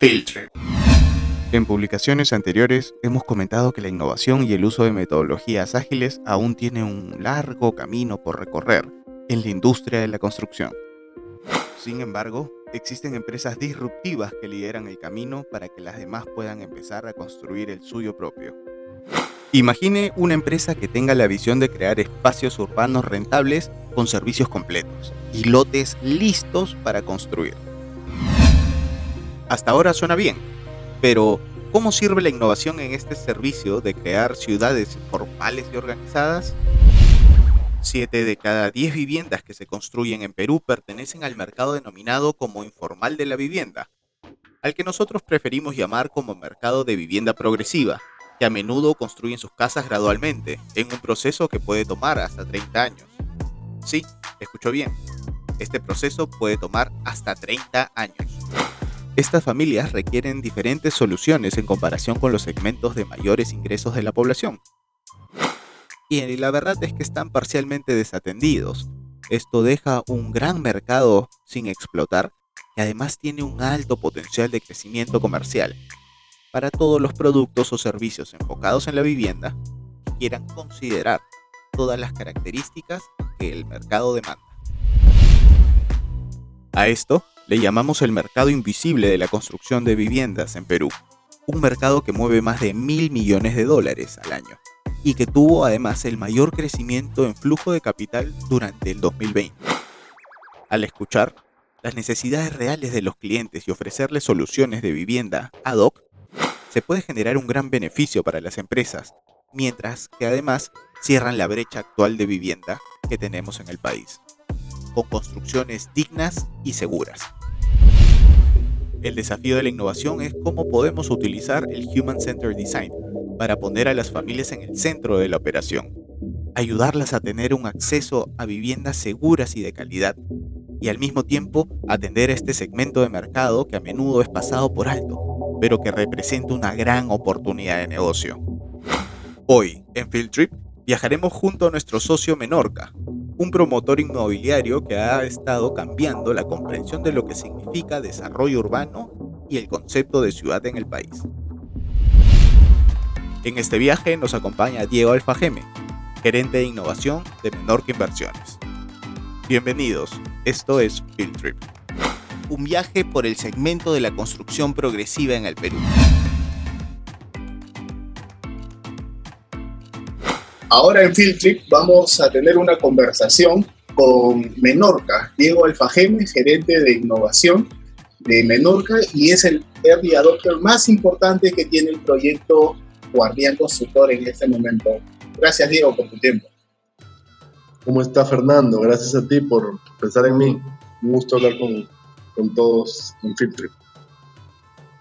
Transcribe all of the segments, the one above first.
En publicaciones anteriores hemos comentado que la innovación y el uso de metodologías ágiles aún tiene un largo camino por recorrer en la industria de la construcción. Sin embargo, existen empresas disruptivas que lideran el camino para que las demás puedan empezar a construir el suyo propio. Imagine una empresa que tenga la visión de crear espacios urbanos rentables con servicios completos y lotes listos para construir. Hasta ahora suena bien, pero ¿cómo sirve la innovación en este servicio de crear ciudades formales y organizadas? Siete de cada diez viviendas que se construyen en Perú pertenecen al mercado denominado como informal de la vivienda, al que nosotros preferimos llamar como mercado de vivienda progresiva, que a menudo construyen sus casas gradualmente, en un proceso que puede tomar hasta 30 años. Sí, escuchó bien, este proceso puede tomar hasta 30 años. Estas familias requieren diferentes soluciones en comparación con los segmentos de mayores ingresos de la población. Y la verdad es que están parcialmente desatendidos. Esto deja un gran mercado sin explotar y además tiene un alto potencial de crecimiento comercial para todos los productos o servicios enfocados en la vivienda que quieran considerar todas las características que el mercado demanda. A esto le llamamos el mercado invisible de la construcción de viviendas en Perú, un mercado que mueve más de mil millones de dólares al año y que tuvo además el mayor crecimiento en flujo de capital durante el 2020. Al escuchar las necesidades reales de los clientes y ofrecerles soluciones de vivienda ad hoc, se puede generar un gran beneficio para las empresas, mientras que además cierran la brecha actual de vivienda que tenemos en el país, con construcciones dignas y seguras. El desafío de la innovación es cómo podemos utilizar el Human Centered Design para poner a las familias en el centro de la operación, ayudarlas a tener un acceso a viviendas seguras y de calidad, y al mismo tiempo atender a este segmento de mercado que a menudo es pasado por alto, pero que representa una gran oportunidad de negocio. Hoy, en Field Trip, viajaremos junto a nuestro socio Menorca, un promotor inmobiliario que ha estado cambiando la comprensión de lo que significa desarrollo urbano y el concepto de ciudad en el país. En este viaje nos acompaña Diego Alfajeme, gerente de innovación de Menorca Inversiones. Bienvenidos, esto es Field Trip. Un viaje por el segmento de la construcción progresiva en el Perú. Ahora en Field Trip vamos a tener una conversación con Menorca, Diego Alfajeme, gerente de innovación de Menorca y es el early adopter más importante que tiene el proyecto Guardián Constructor en este momento. Gracias Diego por tu tiempo. ¿Cómo está Fernando? Gracias a ti por pensar en mí. Un gusto hablar con, con todos en Field Trip.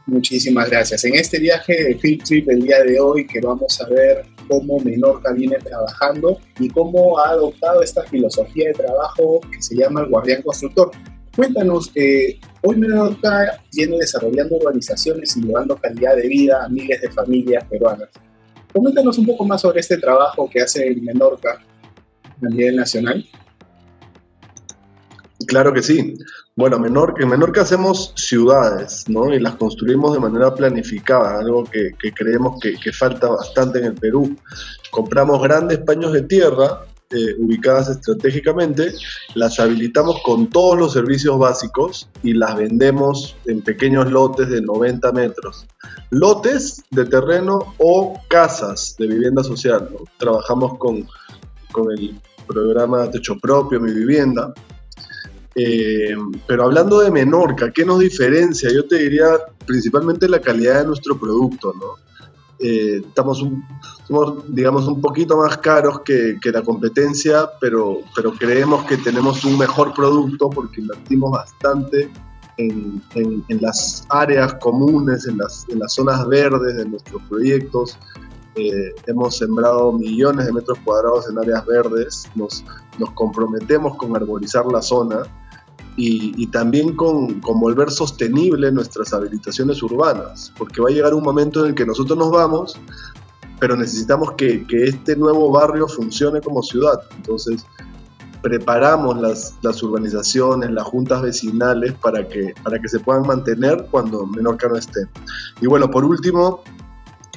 Muchísimas gracias. En este viaje de Field Trip el día de hoy que vamos a ver cómo Menorca viene trabajando y cómo ha adoptado esta filosofía de trabajo que se llama el guardián constructor. Cuéntanos, eh, hoy Menorca viene desarrollando urbanizaciones y llevando calidad de vida a miles de familias peruanas. Coméntanos un poco más sobre este trabajo que hace Menorca a nivel nacional. Claro que sí. Bueno, Menorca, en Menorca hacemos ciudades, ¿no? Y las construimos de manera planificada, algo que, creemos que, falta bastante en el Perú. Compramos grandes paños de tierra eh, ubicadas estratégicamente, las habilitamos con todos los servicios básicos y las vendemos en pequeños lotes de 90 metros. Lotes de terreno o casas de vivienda social. Trabajamos con, con el programa Techo Propio, Mi Vivienda eh, pero hablando de Menorca, ¿qué nos diferencia? Yo te diría principalmente la calidad de nuestro producto, ¿no? Eh, estamos somos, digamos, un poquito más caros que, la competencia, pero, pero creemos que tenemos un mejor producto porque invertimos bastante en, las áreas comunes, en las, en las, zonas verdes de nuestros proyectos. Eh, hemos sembrado millones de metros cuadrados en áreas verdes, nos, nos comprometemos con arborizar la zona y, también con, volver sostenible nuestras habilitaciones urbanas, porque va a llegar un momento en el que nosotros nos vamos, pero necesitamos que, este nuevo barrio funcione como ciudad. Entonces, preparamos las, las, urbanizaciones, las juntas vecinales para que, para que se puedan mantener cuando Menorca no esté. Y bueno, por último,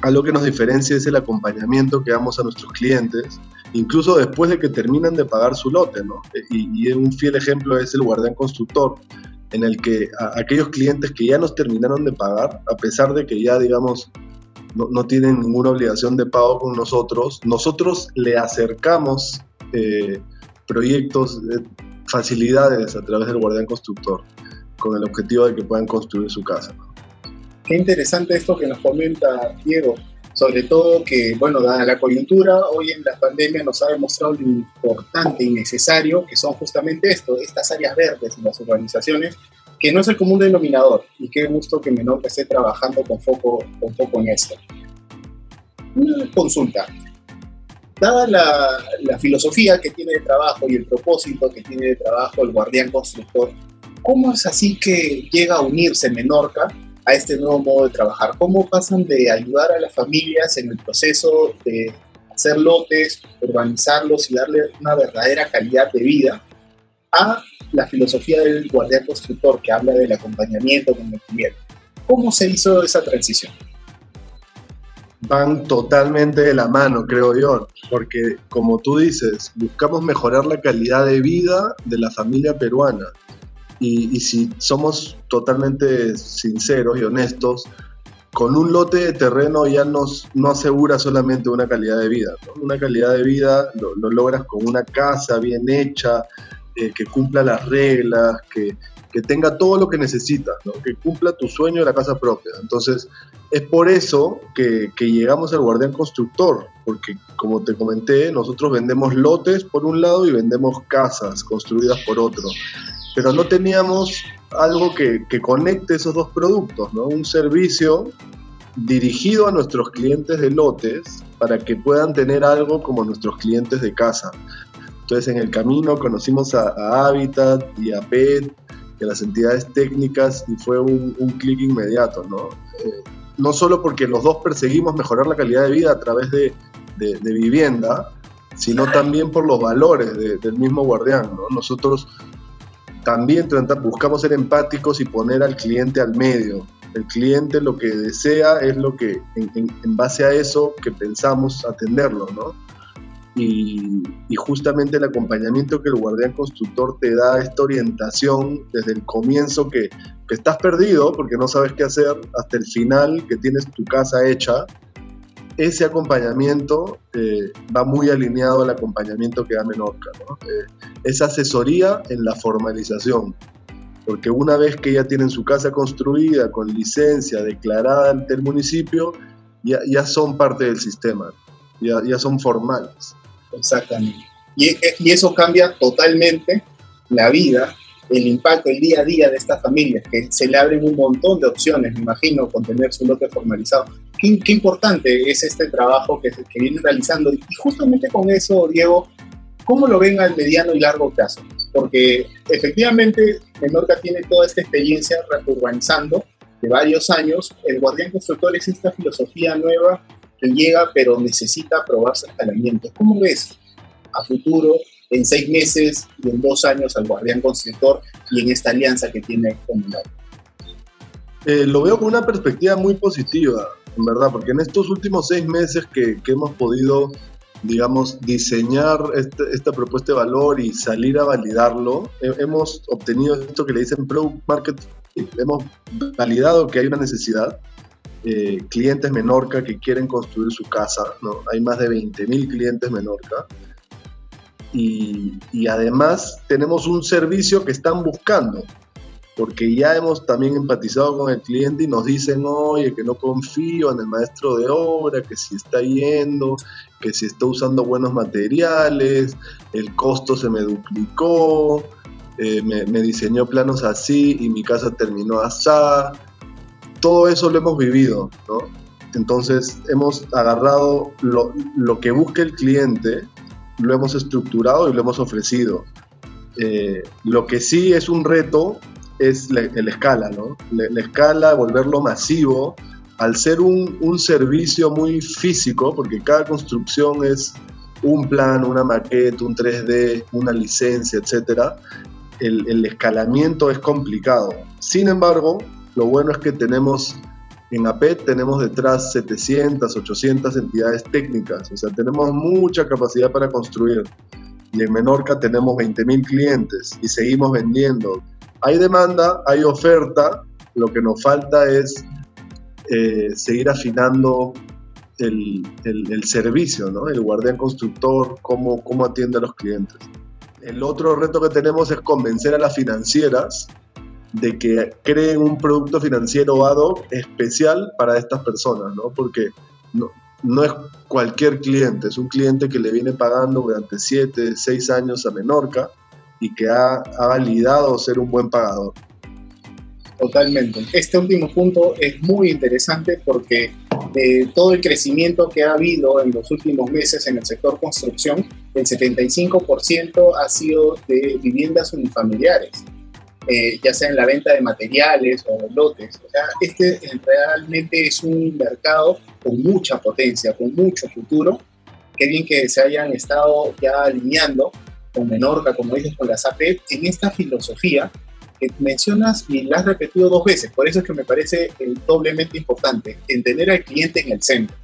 algo que nos diferencia es el acompañamiento que damos a nuestros clientes, incluso después de que terminan de pagar su lote, ¿no? Y, y un fiel ejemplo es el guardián constructor, en el que aquellos clientes que ya nos terminaron de pagar, a pesar de que ya, digamos, no, no tienen ninguna obligación de pago con nosotros, nosotros le acercamos eh, proyectos, eh, facilidades a través del guardián constructor, con el objetivo de que puedan construir su casa. Qué interesante esto que nos comenta Diego, sobre todo que, bueno, dada la coyuntura, hoy en la pandemia nos ha demostrado lo importante y necesario que son justamente esto, estas áreas verdes en las urbanizaciones, que no es el común denominador, y qué gusto que Menorca esté trabajando con foco, con foco en esto. Una consulta, dada la, filosofía que tiene de trabajo y el propósito que tiene de trabajo el guardián constructor, ¿cómo es así que llega a unirse Menorca a este nuevo modo de trabajar? ¿Cómo pasan de ayudar a las familias en el proceso de hacer lotes, urbanizarlos y darle una verdadera calidad de vida a la filosofía del guardián constructor que habla del acompañamiento con el cliente? ¿Cómo se hizo esa transición? van totalmente de la mano, creo yo, porque como tú dices, buscamos mejorar la calidad de vida de la familia peruana. Y, si somos totalmente sinceros y honestos, con un lote de terreno ya nos, no asegura solamente una calidad de vida. Una calidad de vida lo, logras con una casa bien hecha, eh, que cumpla las reglas, que, que tenga todo lo que necesitas, que cumpla tu sueño de la casa propia. Entonces, es por eso que, llegamos al guardián constructor, porque como te comenté, nosotros vendemos lotes por un lado y vendemos casas construidas por otro, pero no teníamos algo que, conecte esos dos productos, ¿no? un servicio dirigido a nuestros clientes de lotes para que puedan tener algo como nuestros clientes de casa. Entonces en el camino conocimos a, Habitat y a PET, y a las entidades técnicas, y fue un, clic inmediato, ¿no? Eh, no solo porque los dos perseguimos mejorar la calidad de vida a través de, vivienda, sino también por los valores del mismo guardián. Nosotros también buscamos ser empáticos y poner al cliente al medio. El cliente lo que desea es lo que, en, base a eso, que pensamos atenderlo, ¿no? Y, justamente el acompañamiento que el guardián constructor te da, esta orientación desde el comienzo que, que, estás perdido porque no sabes qué hacer, hasta el final que tienes tu casa hecha, ese acompañamiento eh, va muy alineado al acompañamiento que da Menorca. ¿no? Eh, es asesoría en la formalización, porque una vez que ya tienen su casa construida, con licencia declarada ante el municipio, ya, son parte del sistema, ya, ya son formales. Exactamente. Y, y, eso cambia totalmente la vida, el impacto, el día a día de estas familias, que se le abren un montón de opciones, me imagino, con tener su lote formalizado. Qué, importante es este trabajo que, que viene realizando. Y justamente con eso, Diego, ¿cómo lo ven al mediano y largo plazo? Porque efectivamente Menorca tiene toda esta experiencia urbanizando de varios años. El guardián constructor es esta filosofía nueva que llega, pero necesita probar su escalamiento. ¿Cómo ves a futuro, en seis meses y en dos años al guardián constructor y en esta alianza que tiene con el eh, lo veo con una perspectiva muy positiva, en verdad, porque en estos últimos seis meses que, hemos podido, digamos, diseñar este, esta propuesta de valor y salir a validarlo, hemos obtenido esto que le dicen Product Market Hemos validado que hay una necesidad, eh, clientes Menorca que quieren construir su casa, ¿no? Hay más de 20.000 clientes Menorca. Y, y, además tenemos un servicio que están buscando, porque ya hemos también empatizado con el cliente y nos dicen, oye, que no confío en el maestro de obra, que si está yendo, que si está usando buenos materiales, el costo se me duplicó, eh, me, diseñó planos así y mi casa terminó así todo eso lo hemos vivido, ¿no? Entonces hemos agarrado lo, lo, que busca el cliente, lo hemos estructurado y lo hemos ofrecido. Eh, lo que sí es un reto es la, escala, ¿no? La, escala, volverlo masivo, al ser un, un, servicio muy físico, porque cada construcción es, un plan, una maqueta, un 3D, una licencia, etcétera, el, el escalamiento es complicado. Sin embargo, lo bueno es que tenemos en APET tenemos detrás 700, 800 entidades técnicas, o sea, tenemos mucha capacidad para construir. Y en Menorca tenemos 20.000 clientes y seguimos vendiendo. Hay demanda, hay oferta, lo que nos falta es eh, seguir afinando el, el, servicio, ¿no? El guardián constructor, cómo, cómo atiende a los clientes. El otro reto que tenemos es convencer a las financieras de que creen un producto financiero ad hoc especial para estas personas, ¿no? Porque no, no es cualquier cliente, es un cliente que le viene pagando durante 7, 6 años a Menorca y que ha, ha validado ser un buen pagador. Totalmente. Este último punto es muy interesante porque todo el crecimiento que ha habido en los últimos meses en el sector construcción, el 75% ha sido de viviendas unifamiliares, eh, ya sea en la venta de materiales o lotes. O sea, este realmente es un mercado con mucha potencia, con mucho futuro. Qué bien que se hayan estado ya alineando con Menorca, como dices, con la SAPET, en esta filosofía que mencionas y la has repetido dos veces, por eso es que me parece doblemente importante, entender al cliente en el centro.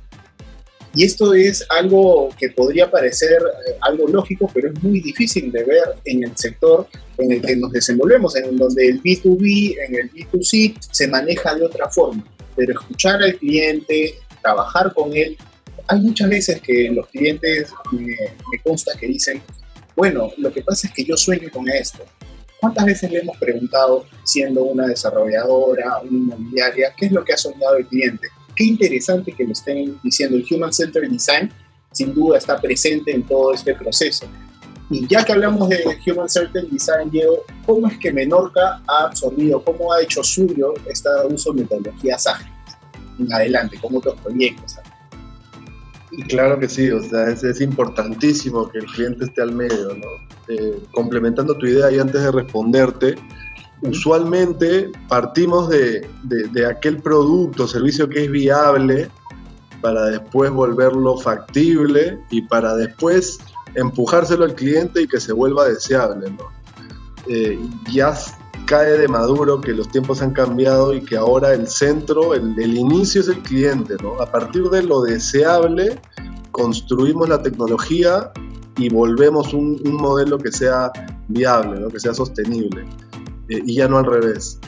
Y esto es algo que podría parecer eh, algo lógico, pero es muy difícil de ver en el sector en el que nos desenvolvemos, en donde el B2B, en el B2C se maneja de otra forma. Pero escuchar al cliente, trabajar con él, hay muchas veces que los clientes me, me consta que dicen, bueno, lo que pasa es que yo sueño con esto, ¿Cuántas veces le hemos preguntado, siendo una desarrolladora, una inmobiliaria, qué es lo que ha soñado el cliente? Qué interesante que lo estén diciendo. El Human Centered Design, sin duda, está presente en todo este proceso. Y ya que hablamos de Human Centered Design, Diego, ¿cómo es que Menorca ha absorbido, cómo ha hecho suyo este uso de metodologías ágiles en adelante, con otros proyectos? Claro que sí, o sea, es, importantísimo que el cliente esté al medio, ¿no? Eh, complementando tu idea y antes de responderte, usualmente partimos de, de, aquel producto o servicio que es viable para después volverlo factible y para después empujárselo al cliente y que se vuelva deseable, ¿no? Eh, ya cae de maduro que los tiempos han cambiado y que ahora el centro, el, el, inicio es el cliente, ¿no? A partir de lo deseable, construimos la tecnología y volvemos un, un modelo que sea viable, ¿no? que sea sostenible, eh, y ya no al revés.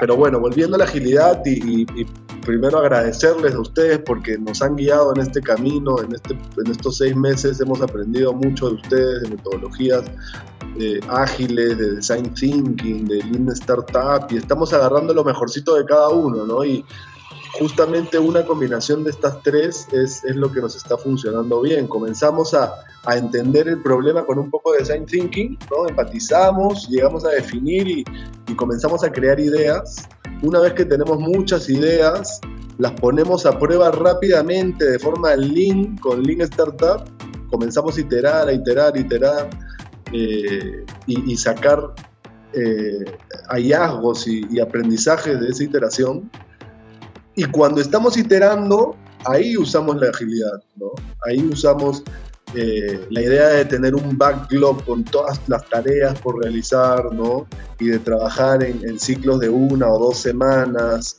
Pero bueno, volviendo a la agilidad y, y, primero agradecerles a ustedes porque nos han guiado en este camino, en, este, en estos seis meses hemos aprendido mucho de ustedes, de metodologías, ágiles, de design thinking, de lean startup, y estamos agarrando lo mejorcito de cada uno, ¿no? Y justamente una combinación de estas tres es, es lo que nos está funcionando bien. Comenzamos a, a, entender el problema con un poco de design thinking, ¿no? Empatizamos, llegamos a definir y, y comenzamos a crear ideas. Una vez que tenemos muchas ideas, las ponemos a prueba rápidamente de forma lean, con lean startup, comenzamos a iterar, a iterar, a iterar eh, y, sacar eh, hallazgos y, aprendizajes de esa iteración. Y cuando estamos iterando, ahí usamos la agilidad, ¿no? Ahí usamos eh, la idea de tener un backlog con todas las tareas por realizar, ¿no? Y de trabajar en, en ciclos de una o dos semanas,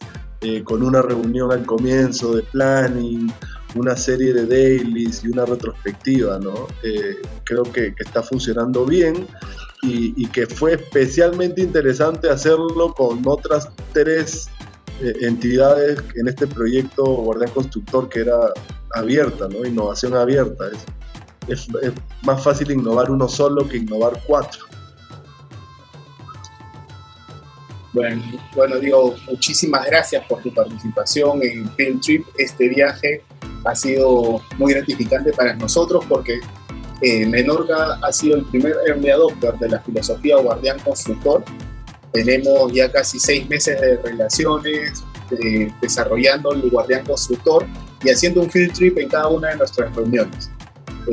con una reunión al comienzo de planning, una serie de dailies y una retrospectiva, ¿no? Eh, creo que, está funcionando bien y, que fue especialmente interesante hacerlo con otras tres eh, entidades en este proyecto Guardián Constructor que era abierta, ¿no? Innovación abierta. Es, es más fácil innovar uno solo que innovar cuatro. Bueno, bueno, digo, muchísimas gracias por tu participación en Field Trip. Este viaje ha sido muy gratificante para nosotros porque eh, Menorca ha sido el primer early adopter de la filosofía guardián constructor. Tenemos ya casi seis meses de relaciones eh, desarrollando el guardián constructor y haciendo un field trip en cada una de nuestras reuniones.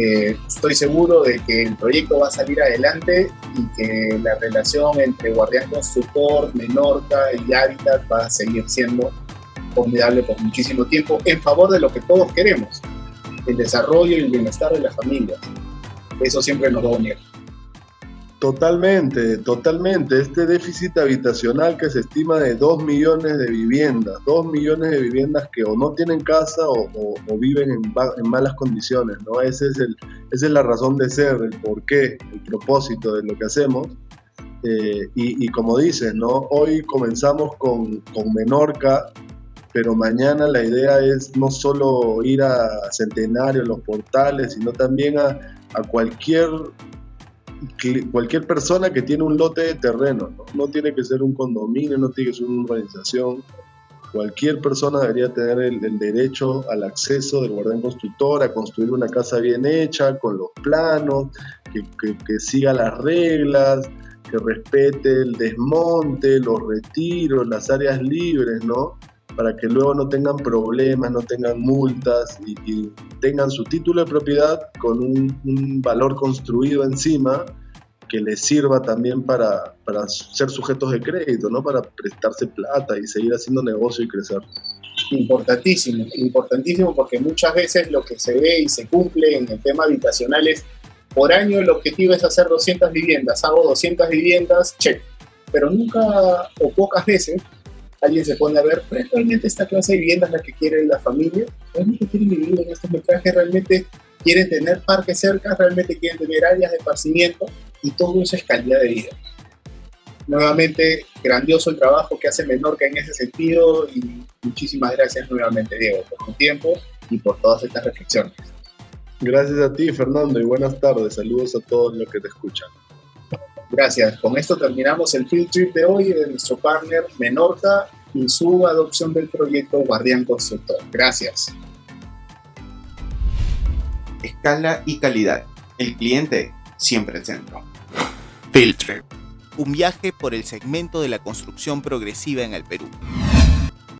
Eh, estoy seguro de que el proyecto va a salir adelante y que la relación entre Guardián Constructor, Menorca y Hábitat va a seguir siendo formidable por muchísimo tiempo en favor de lo que todos queremos, el desarrollo y el bienestar de las familias. Eso siempre nos va a unir. Totalmente, totalmente. Este déficit habitacional que se estima de 2 millones de viviendas, 2 millones de viviendas que o no tienen casa o, viven en, malas condiciones, ¿no? Ese es el, esa es la razón de ser, el porqué, el propósito de lo que hacemos. Eh, y, como dices, ¿no? Hoy comenzamos con, con Menorca, pero mañana la idea es no solo ir a Centenario, los portales, sino también a, a cualquier cualquier persona que tiene un lote de terreno, ¿no? tiene que ser un condominio, no tiene que ser una urbanización. Cualquier persona debería tener el, derecho al acceso del guardián constructor, a construir una casa bien hecha, con los planos, que, que siga las reglas, que respete el desmonte, los retiros, las áreas libres, ¿no? Para que luego no tengan problemas, no tengan multas y, tengan su título de propiedad con un, valor construido encima que les sirva también para, para, ser sujetos de crédito, ¿no? para prestarse plata y seguir haciendo negocio y crecer. Importantísimo, importantísimo porque muchas veces lo que se ve y se cumple en el tema habitacional es, por año el objetivo es hacer 200 viviendas, hago 200 viviendas, check, pero nunca o pocas veces alguien se pone a ver, ¿realmente esta clase de viviendas la que quiere la familia? ¿Realmente quieren vivir en estos metrajes? ¿Realmente quieren tener parques cerca? ¿Realmente quieren tener áreas de esparcimiento? Y todo eso es calidad de vida. Nuevamente, grandioso el trabajo que hace Menorca en ese sentido y muchísimas gracias nuevamente, Diego, por tu tiempo y por todas estas reflexiones. Gracias a ti, Fernando, y buenas tardes. Saludos a todos los que te escuchan. Gracias. Con esto terminamos el field trip de hoy de nuestro partner Menorca y su adopción del proyecto Guardián Constructor. Gracias. Escala y calidad. El cliente siempre el centro. Field trip. Un viaje por el segmento de la construcción progresiva en el Perú.